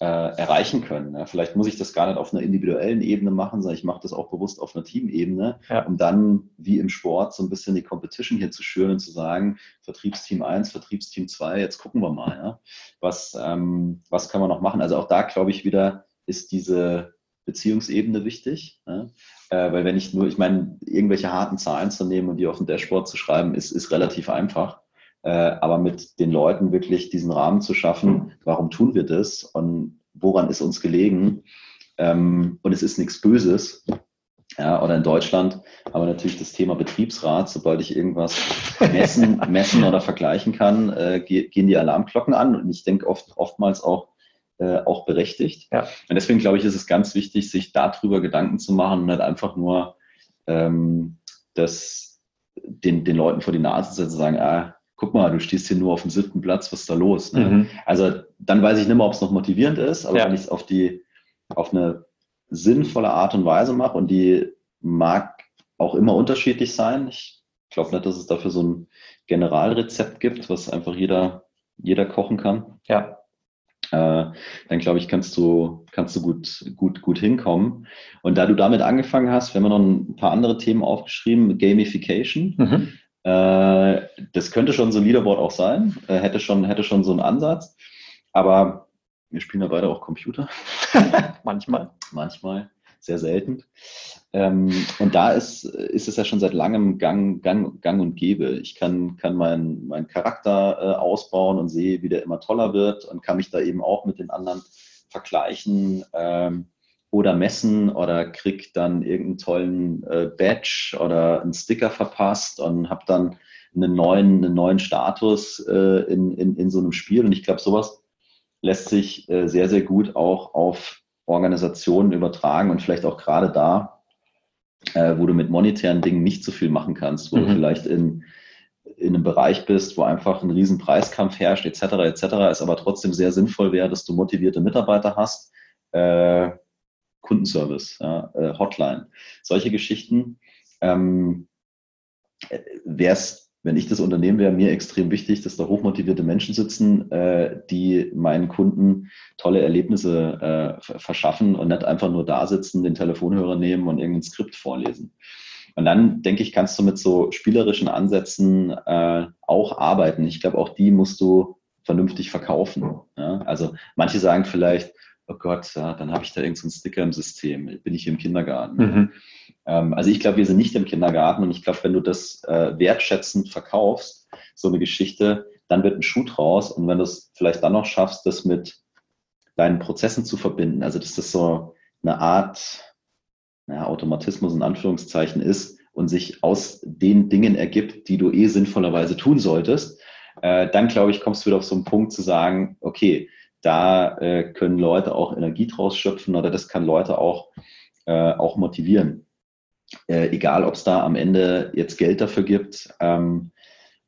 äh, erreichen können. Ja, vielleicht muss ich das gar nicht auf einer individuellen Ebene machen, sondern ich mache das auch bewusst auf einer Teamebene, ja. um dann wie im Sport so ein bisschen die Competition hier zu schüren und zu sagen, Vertriebsteam 1, Vertriebsteam 2, jetzt gucken wir mal, ja, was, ähm, was können wir noch machen. Also auch da glaube ich wieder, ist diese Beziehungsebene wichtig. Ja? Äh, weil wenn ich nur, ich meine, irgendwelche harten Zahlen zu nehmen und die auf dem Dashboard zu schreiben, ist, ist relativ einfach. Äh, aber mit den Leuten wirklich diesen Rahmen zu schaffen, warum tun wir das und woran ist uns gelegen? Ähm, und es ist nichts Böses. Ja, oder in Deutschland haben wir natürlich das Thema Betriebsrat. Sobald ich irgendwas messen, messen oder vergleichen kann, äh, gehen die Alarmglocken an. Und ich denke oft, oftmals auch, äh, auch berechtigt. Ja. Und deswegen glaube ich, ist es ganz wichtig, sich darüber Gedanken zu machen und nicht einfach nur ähm, das den, den Leuten vor die Nase zu setzen und sagen, ah, guck mal, du stehst hier nur auf dem siebten Platz, was ist da los? Ne? Mhm. Also dann weiß ich nicht mehr, ob es noch motivierend ist, aber ja. wenn ich es auf die auf eine sinnvolle Art und Weise mache und die mag auch immer unterschiedlich sein. Ich glaube nicht, dass es dafür so ein Generalrezept gibt, was einfach jeder, jeder kochen kann. Ja dann glaube ich, kannst du, kannst du gut, gut, gut hinkommen. Und da du damit angefangen hast, wir haben noch ein paar andere Themen aufgeschrieben, Gamification. Mhm. Äh, das könnte schon so ein Leaderboard auch sein, äh, hätte, schon, hätte schon so einen Ansatz. Aber wir spielen ja beide auch Computer. Manchmal. Manchmal sehr selten. Ähm, und da ist, ist es ja schon seit langem Gang, Gang, Gang und Gäbe. Ich kann, kann meinen mein Charakter äh, ausbauen und sehe, wie der immer toller wird und kann mich da eben auch mit den anderen vergleichen ähm, oder messen oder krieg dann irgendeinen tollen äh, Badge oder einen Sticker verpasst und habe dann einen neuen, einen neuen Status äh, in, in, in so einem Spiel. Und ich glaube, sowas lässt sich äh, sehr, sehr gut auch auf Organisationen übertragen und vielleicht auch gerade da, äh, wo du mit monetären Dingen nicht so viel machen kannst, wo mhm. du vielleicht in, in einem Bereich bist, wo einfach ein riesen Preiskampf herrscht, etc., etc., es aber trotzdem sehr sinnvoll wäre, dass du motivierte Mitarbeiter hast, äh, Kundenservice, ja, äh, Hotline, solche Geschichten. Ähm, äh, wäre es wenn ich das Unternehmen wäre, mir extrem wichtig, dass da hochmotivierte Menschen sitzen, äh, die meinen Kunden tolle Erlebnisse äh, verschaffen und nicht einfach nur da sitzen, den Telefonhörer nehmen und irgendein Skript vorlesen. Und dann, denke ich, kannst du mit so spielerischen Ansätzen äh, auch arbeiten. Ich glaube, auch die musst du vernünftig verkaufen. Ja? Also manche sagen vielleicht, oh Gott, ja, dann habe ich da irgendeinen so Sticker im System, bin ich im Kindergarten. Mhm. Ähm, also ich glaube, wir sind nicht im Kindergarten und ich glaube, wenn du das äh, wertschätzend verkaufst, so eine Geschichte, dann wird ein Schuh draus und wenn du es vielleicht dann noch schaffst, das mit deinen Prozessen zu verbinden, also dass das so eine Art ja, Automatismus in Anführungszeichen ist und sich aus den Dingen ergibt, die du eh sinnvollerweise tun solltest, äh, dann glaube ich, kommst du wieder auf so einen Punkt zu sagen, okay, da äh, können Leute auch Energie draus schöpfen oder das kann Leute auch, äh, auch motivieren. Äh, egal, ob es da am Ende jetzt Geld dafür gibt ähm,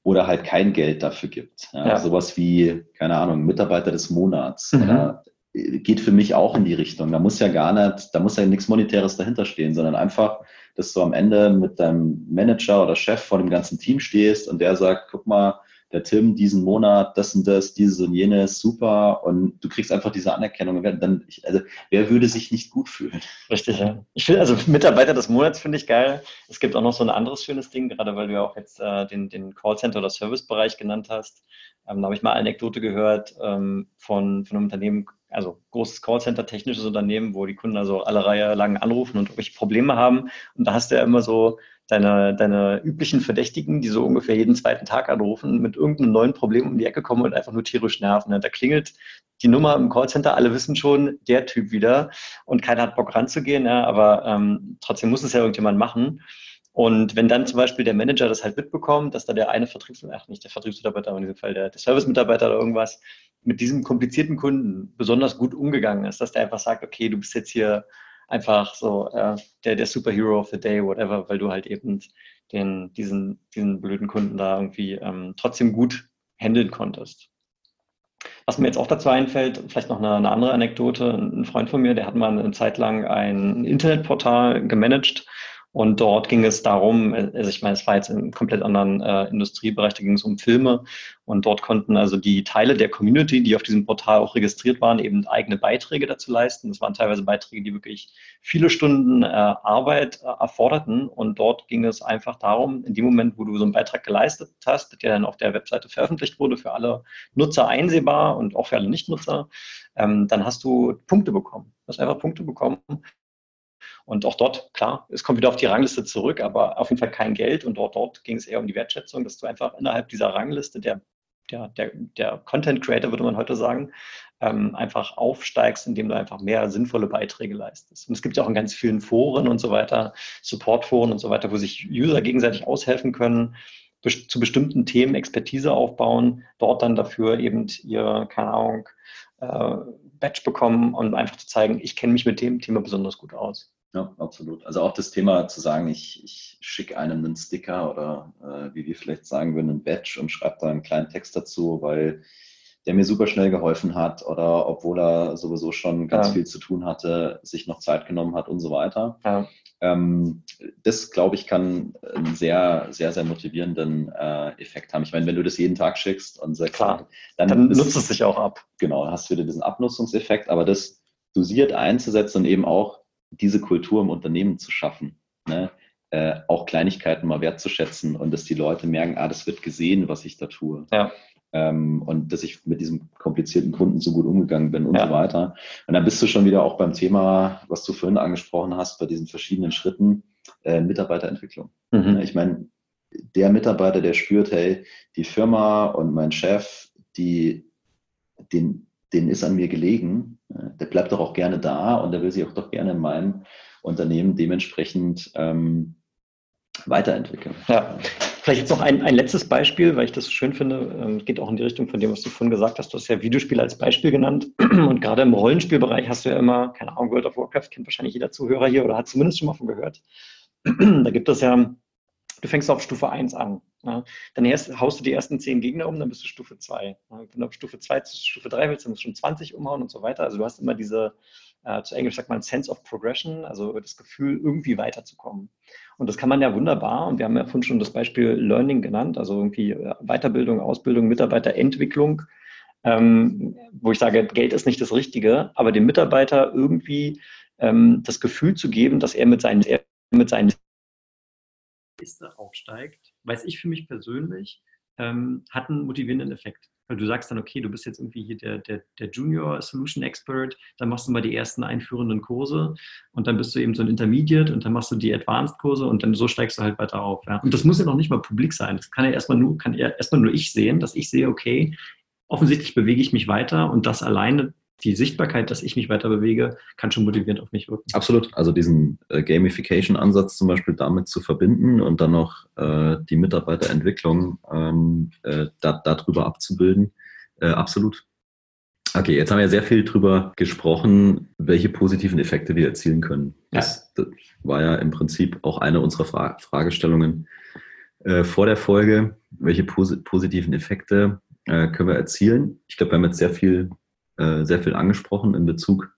oder halt kein Geld dafür gibt. Ja, ja. Sowas wie, keine Ahnung, Mitarbeiter des Monats. Mhm. Oder, äh, geht für mich auch in die Richtung. Da muss ja gar nicht, da muss ja nichts Monetäres dahinter stehen, sondern einfach, dass du am Ende mit deinem Manager oder Chef vor dem ganzen Team stehst und der sagt, guck mal, der Tim diesen Monat, das und das, dieses und jenes, super. Und du kriegst einfach diese Anerkennung. Dann, also, wer würde sich nicht gut fühlen? Richtig, ja. Ich finde, also Mitarbeiter des Monats finde ich geil. Es gibt auch noch so ein anderes schönes Ding, gerade weil du ja auch jetzt äh, den, den Callcenter- oder Servicebereich genannt hast. Ähm, da habe ich mal eine Anekdote gehört ähm, von, von einem Unternehmen, also großes Callcenter, technisches Unternehmen, wo die Kunden also alle Reihe lang anrufen und irgendwelche Probleme haben. Und da hast du ja immer so deine, deine üblichen Verdächtigen, die so ungefähr jeden zweiten Tag anrufen, mit irgendeinem neuen Problem um die Ecke kommen und einfach nur tierisch nerven. Da klingelt die Nummer im Callcenter, alle wissen schon, der Typ wieder und keiner hat Bock ranzugehen, ja, aber ähm, trotzdem muss es ja irgendjemand machen. Und wenn dann zum Beispiel der Manager das halt mitbekommt, dass da der eine Vertriebsmitarbeiter, ach nicht der Vertriebsmitarbeiter, aber in diesem Fall der, der Servicemitarbeiter oder irgendwas, mit diesem komplizierten Kunden besonders gut umgegangen ist, dass der einfach sagt, okay, du bist jetzt hier einfach so äh, der, der Superhero of the Day, whatever, weil du halt eben den, diesen, diesen blöden Kunden da irgendwie ähm, trotzdem gut handeln konntest. Was mir jetzt auch dazu einfällt, vielleicht noch eine, eine, andere Anekdote. Ein Freund von mir, der hat mal eine Zeit lang ein Internetportal gemanagt und dort ging es darum, also ich meine, es war jetzt einem komplett anderen äh, Industriebereich, da ging es um Filme und dort konnten also die Teile der Community, die auf diesem Portal auch registriert waren, eben eigene Beiträge dazu leisten. Das waren teilweise Beiträge, die wirklich viele Stunden äh, Arbeit äh, erforderten und dort ging es einfach darum, in dem Moment, wo du so einen Beitrag geleistet hast, der dann auf der Webseite veröffentlicht wurde, für alle Nutzer einsehbar und auch für alle Nichtnutzer, ähm, dann hast du Punkte bekommen. Du hast einfach Punkte bekommen und auch dort, klar, es kommt wieder auf die Rangliste zurück, aber auf jeden Fall kein Geld. Und dort, dort ging es eher um die Wertschätzung, dass du einfach innerhalb dieser Rangliste der, der, der, der Content Creator, würde man heute sagen, ähm, einfach aufsteigst, indem du einfach mehr sinnvolle Beiträge leistest. Und es gibt ja auch in ganz vielen Foren und so weiter, Supportforen und so weiter, wo sich User gegenseitig aushelfen können, zu bestimmten Themen Expertise aufbauen, dort dann dafür eben ihr, keine Ahnung, äh, Badge bekommen und um einfach zu zeigen, ich kenne mich mit dem Thema besonders gut aus. Ja, absolut. Also auch das Thema zu sagen, ich, ich schicke einem einen Sticker oder äh, wie wir vielleicht sagen würden, einen Badge und schreibe da einen kleinen Text dazu, weil der mir super schnell geholfen hat oder obwohl er sowieso schon ganz ja. viel zu tun hatte, sich noch Zeit genommen hat und so weiter. Ja. Ähm, das, glaube ich, kann einen sehr, sehr, sehr motivierenden äh, Effekt haben. Ich meine, wenn du das jeden Tag schickst und sagst, Klar, dann, dann nutzt es sich auch ab. Genau, hast du wieder diesen Abnutzungseffekt, aber das dosiert einzusetzen und eben auch diese Kultur im Unternehmen zu schaffen. Ne? Äh, auch Kleinigkeiten mal wertzuschätzen und dass die Leute merken, ah, das wird gesehen, was ich da tue. Ja. Ähm, und dass ich mit diesem komplizierten Kunden so gut umgegangen bin und ja. so weiter. Und dann bist du schon wieder auch beim Thema, was du vorhin angesprochen hast, bei diesen verschiedenen Schritten, äh, Mitarbeiterentwicklung. Mhm. Ich meine, der Mitarbeiter, der spürt, hey, die Firma und mein Chef, die, den, den ist an mir gelegen, der bleibt doch auch gerne da und der will sich auch doch gerne in meinem Unternehmen dementsprechend ähm, weiterentwickeln. Ja, vielleicht jetzt noch ein, ein letztes Beispiel, weil ich das schön finde, ähm, geht auch in die Richtung von dem, was du vorhin gesagt hast. Du hast ja Videospiele als Beispiel genannt und gerade im Rollenspielbereich hast du ja immer, keine Ahnung, World of Warcraft kennt wahrscheinlich jeder Zuhörer hier oder hat zumindest schon mal von gehört. da gibt es ja Du fängst auf Stufe 1 an. Ja. Dann erst, haust du die ersten 10 Gegner um, dann bist du Stufe 2. Ja. Wenn du auf Stufe 2 zu Stufe 3 willst, dann musst du schon 20 umhauen und so weiter. Also du hast immer diese, äh, zu Englisch sagt man Sense of Progression, also das Gefühl, irgendwie weiterzukommen. Und das kann man ja wunderbar, und wir haben ja vorhin schon das Beispiel Learning genannt, also irgendwie äh, Weiterbildung, Ausbildung, Mitarbeiterentwicklung, ähm, wo ich sage, Geld ist nicht das Richtige, aber dem Mitarbeiter irgendwie ähm, das Gefühl zu geben, dass er mit seinen, mit seinen aufsteigt, weiß ich für mich persönlich, ähm, hat einen motivierenden Effekt. Du sagst dann, okay, du bist jetzt irgendwie hier der, der, der Junior Solution Expert, dann machst du mal die ersten einführenden Kurse und dann bist du eben so ein Intermediate und dann machst du die Advanced Kurse und dann so steigst du halt weiter auf. Ja. Und das muss ja noch nicht mal publik sein. Das kann ja erstmal nur, kann ja erstmal nur ich sehen, dass ich sehe, okay, offensichtlich bewege ich mich weiter und das alleine die Sichtbarkeit, dass ich mich weiter bewege, kann schon motivierend auf mich wirken. Absolut. Also diesen äh, Gamification-Ansatz zum Beispiel damit zu verbinden und dann noch äh, die Mitarbeiterentwicklung ähm, äh, da, darüber abzubilden, äh, absolut. Okay, jetzt haben wir ja sehr viel darüber gesprochen, welche positiven Effekte wir erzielen können. Das, das war ja im Prinzip auch eine unserer Fra Fragestellungen äh, vor der Folge. Welche pos positiven Effekte äh, können wir erzielen? Ich glaube, wir haben jetzt sehr viel äh, sehr viel angesprochen in Bezug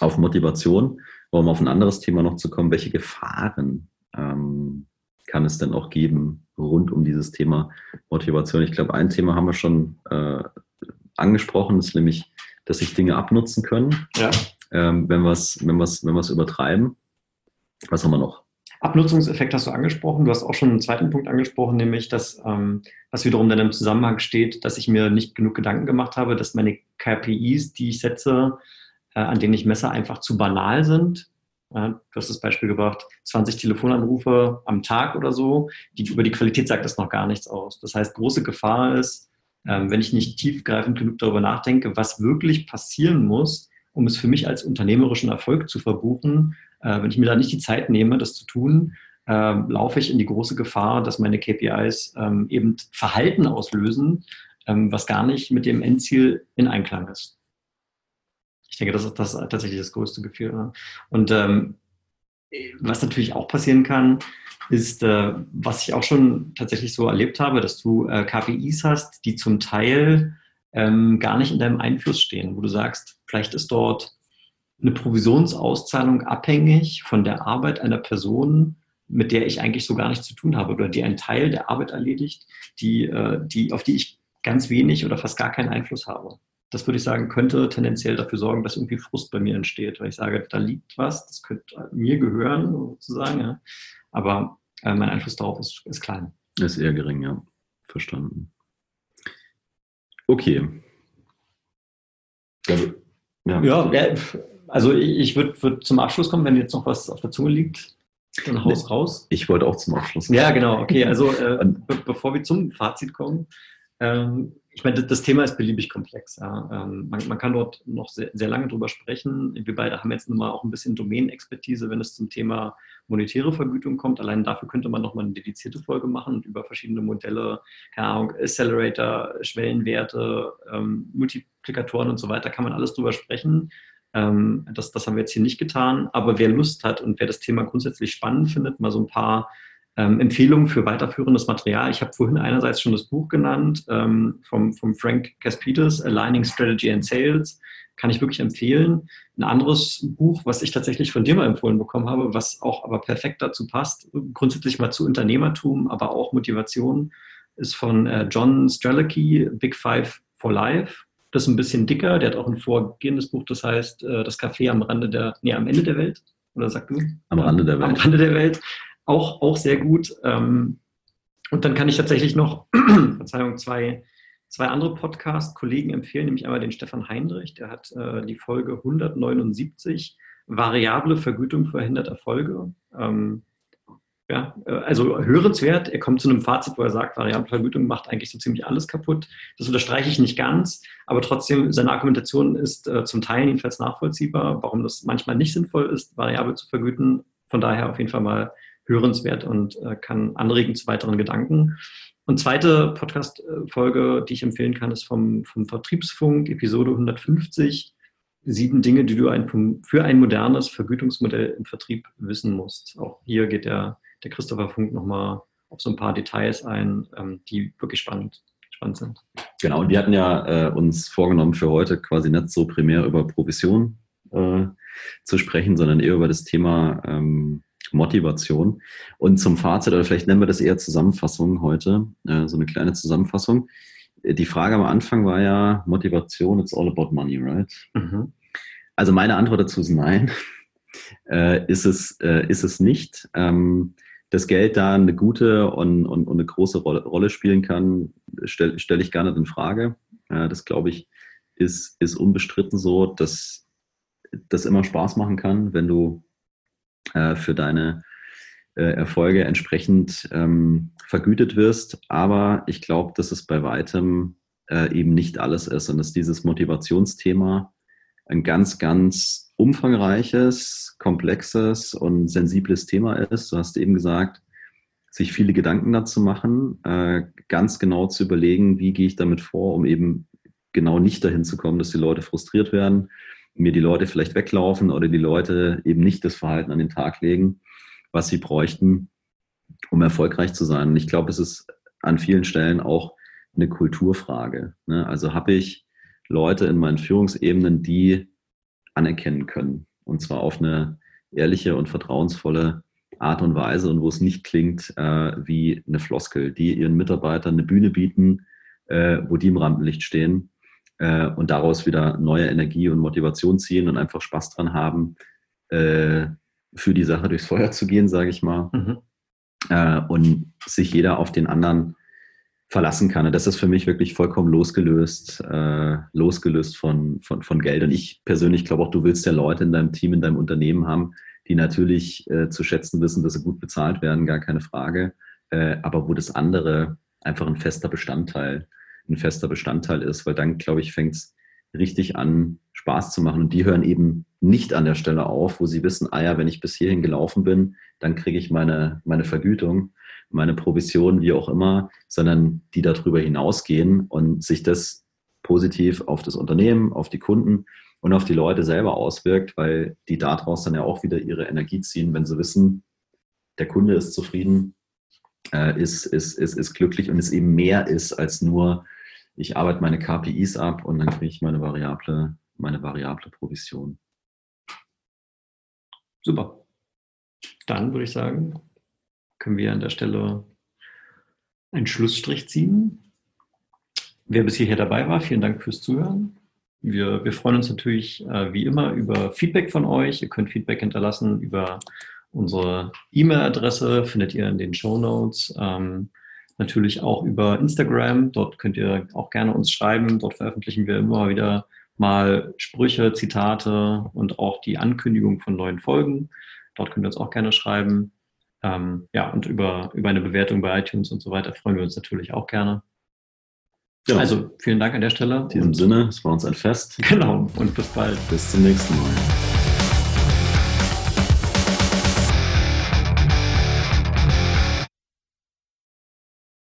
auf Motivation. Um auf ein anderes Thema noch zu kommen, welche Gefahren ähm, kann es denn auch geben rund um dieses Thema Motivation? Ich glaube, ein Thema haben wir schon äh, angesprochen, ist nämlich, dass sich Dinge abnutzen können, ja. ähm, wenn wir es wenn wenn übertreiben. Was haben wir noch? Abnutzungseffekt hast du angesprochen. Du hast auch schon einen zweiten Punkt angesprochen, nämlich, dass, ähm, was wiederum dann im Zusammenhang steht, dass ich mir nicht genug Gedanken gemacht habe, dass meine KPIs, die ich setze, äh, an denen ich messe, einfach zu banal sind. Ja, du hast das Beispiel gebracht, 20 Telefonanrufe am Tag oder so. Die, über die Qualität sagt das noch gar nichts aus. Das heißt, große Gefahr ist, ähm, wenn ich nicht tiefgreifend genug darüber nachdenke, was wirklich passieren muss, um es für mich als unternehmerischen Erfolg zu verbuchen, äh, wenn ich mir da nicht die Zeit nehme, das zu tun, äh, laufe ich in die große Gefahr, dass meine KPIs ähm, eben Verhalten auslösen, ähm, was gar nicht mit dem Endziel in Einklang ist. Ich denke, das ist, das ist tatsächlich das größte Gefühl. Ne? Und ähm, was natürlich auch passieren kann, ist, äh, was ich auch schon tatsächlich so erlebt habe, dass du äh, KPIs hast, die zum Teil ähm, gar nicht in deinem Einfluss stehen, wo du sagst, vielleicht ist dort eine Provisionsauszahlung abhängig von der Arbeit einer Person, mit der ich eigentlich so gar nichts zu tun habe oder die einen Teil der Arbeit erledigt, die, äh, die, auf die ich ganz wenig oder fast gar keinen Einfluss habe. Das würde ich sagen, könnte tendenziell dafür sorgen, dass irgendwie Frust bei mir entsteht, weil ich sage, da liegt was, das könnte mir gehören, sozusagen, ja. aber äh, mein Einfluss darauf ist, ist klein. Ist eher gering, ja. Verstanden. Okay. Ja, ja also ich würde würd zum Abschluss kommen, wenn jetzt noch was auf der Zunge liegt. Dann haus raus. Ich wollte auch zum Abschluss kommen. Ja, genau. Okay, also äh, be bevor wir zum Fazit kommen, ähm, ich meine, das Thema ist beliebig komplex. Ja. Ähm, man, man, kann dort noch sehr, sehr, lange drüber sprechen. Wir beide haben jetzt nochmal auch ein bisschen Domänenexpertise, wenn es zum Thema monetäre Vergütung kommt. Allein dafür könnte man nochmal eine dedizierte Folge machen und über verschiedene Modelle, keine Ahnung, Accelerator, Schwellenwerte, ähm, Multiplikatoren und so weiter, kann man alles drüber sprechen. Ähm, das, das haben wir jetzt hier nicht getan. Aber wer Lust hat und wer das Thema grundsätzlich spannend findet, mal so ein paar ähm, Empfehlungen für weiterführendes Material. Ich habe vorhin einerseits schon das Buch genannt ähm, vom, vom Frank Caspitas, Aligning Strategy and Sales. Kann ich wirklich empfehlen. Ein anderes Buch, was ich tatsächlich von dir mal empfohlen bekommen habe, was auch aber perfekt dazu passt, grundsätzlich mal zu Unternehmertum, aber auch Motivation, ist von äh, John Strelicky, Big Five for Life. Das ist ein bisschen dicker. Der hat auch ein vorgehendes Buch, das heißt äh, Das Café am Rande der, nee, am Ende der Welt. Oder sagt du? Am Rande der Welt. Am Rande der Welt auch, auch sehr gut. Ähm, und dann kann ich tatsächlich noch, Verzeihung, zwei, zwei andere Podcast-Kollegen empfehlen, nämlich einmal den Stefan Heinrich, der hat äh, die Folge 179, variable Vergütung verhindert Erfolge. Ähm, ja, äh, also hörenswert. Er kommt zu einem Fazit, wo er sagt, variable Vergütung macht eigentlich so ziemlich alles kaputt. Das unterstreiche ich nicht ganz, aber trotzdem, seine Argumentation ist äh, zum Teil jedenfalls nachvollziehbar, warum das manchmal nicht sinnvoll ist, variabel zu vergüten. Von daher auf jeden Fall mal hörenswert und äh, kann anregen zu weiteren Gedanken. Und zweite Podcast-Folge, die ich empfehlen kann, ist vom, vom Vertriebsfunk, Episode 150. Sieben Dinge, die du ein, für ein modernes Vergütungsmodell im Vertrieb wissen musst. Auch hier geht der, der Christopher Funk nochmal auf so ein paar Details ein, ähm, die wirklich spannend, spannend sind. Genau, und wir hatten ja äh, uns vorgenommen für heute quasi nicht so primär über Provision äh, zu sprechen, sondern eher über das Thema ähm, Motivation. Und zum Fazit, oder vielleicht nennen wir das eher Zusammenfassung heute, äh, so eine kleine Zusammenfassung. Die Frage am Anfang war ja Motivation, it's all about money, right? Mhm. Also meine Antwort dazu ist nein. Äh, ist, es, äh, ist es nicht. Ähm, dass Geld da eine gute und, und, und eine große Rolle, Rolle spielen kann, stelle stell ich gar nicht in Frage. Äh, das glaube ich, ist, ist unbestritten so, dass das immer Spaß machen kann, wenn du äh, für deine äh, Erfolge entsprechend ähm, vergütet wirst. Aber ich glaube, dass es bei weitem äh, eben nicht alles ist und dass dieses Motivationsthema ein ganz, ganz umfangreiches, komplexes und sensibles Thema ist. Du hast eben gesagt, sich viele Gedanken dazu machen, äh, ganz genau zu überlegen, wie gehe ich damit vor, um eben genau nicht dahin zu kommen, dass die Leute frustriert werden, mir die Leute vielleicht weglaufen oder die Leute eben nicht das Verhalten an den Tag legen, was sie bräuchten, um erfolgreich zu sein. Und ich glaube, es ist an vielen Stellen auch eine Kulturfrage. Ne? Also habe ich Leute in meinen Führungsebenen, die anerkennen können. Und zwar auf eine ehrliche und vertrauensvolle Art und Weise und wo es nicht klingt äh, wie eine Floskel, die ihren Mitarbeitern eine Bühne bieten, äh, wo die im Rampenlicht stehen äh, und daraus wieder neue Energie und Motivation ziehen und einfach Spaß dran haben, äh, für die Sache durchs Feuer zu gehen, sage ich mal. Mhm. Äh, und sich jeder auf den anderen verlassen kann. Und das ist für mich wirklich vollkommen losgelöst, äh, losgelöst von, von, von Geld. Und ich persönlich glaube auch, du willst ja Leute in deinem Team, in deinem Unternehmen haben, die natürlich äh, zu schätzen wissen, dass sie gut bezahlt werden, gar keine Frage. Äh, aber wo das andere einfach ein fester Bestandteil, ein fester Bestandteil ist, weil dann, glaube ich, fängt es richtig an, Spaß zu machen. Und die hören eben nicht an der Stelle auf, wo sie wissen, ah ja, wenn ich bis hierhin gelaufen bin, dann kriege ich meine, meine Vergütung meine Provision, wie auch immer, sondern die darüber hinausgehen und sich das positiv auf das Unternehmen, auf die Kunden und auf die Leute selber auswirkt, weil die daraus dann ja auch wieder ihre Energie ziehen, wenn sie wissen, der Kunde ist zufrieden, äh, ist, ist, ist, ist glücklich und es eben mehr ist als nur, ich arbeite meine KPIs ab und dann kriege ich meine variable, meine variable Provision. Super. Dann würde ich sagen, können wir an der Stelle einen Schlussstrich ziehen. Wer bis hierher dabei war, vielen Dank fürs Zuhören. Wir, wir freuen uns natürlich äh, wie immer über Feedback von euch. Ihr könnt Feedback hinterlassen über unsere E-Mail-Adresse, findet ihr in den Show Notes. Ähm, natürlich auch über Instagram. Dort könnt ihr auch gerne uns schreiben. Dort veröffentlichen wir immer wieder mal Sprüche, Zitate und auch die Ankündigung von neuen Folgen. Dort könnt ihr uns auch gerne schreiben. Ähm, ja, und über, über eine Bewertung bei iTunes und so weiter freuen wir uns natürlich auch gerne. Ja. Also vielen Dank an der Stelle. In diesem Sinne, es war uns ein Fest. Genau, und bis bald. Bis zum nächsten Mal.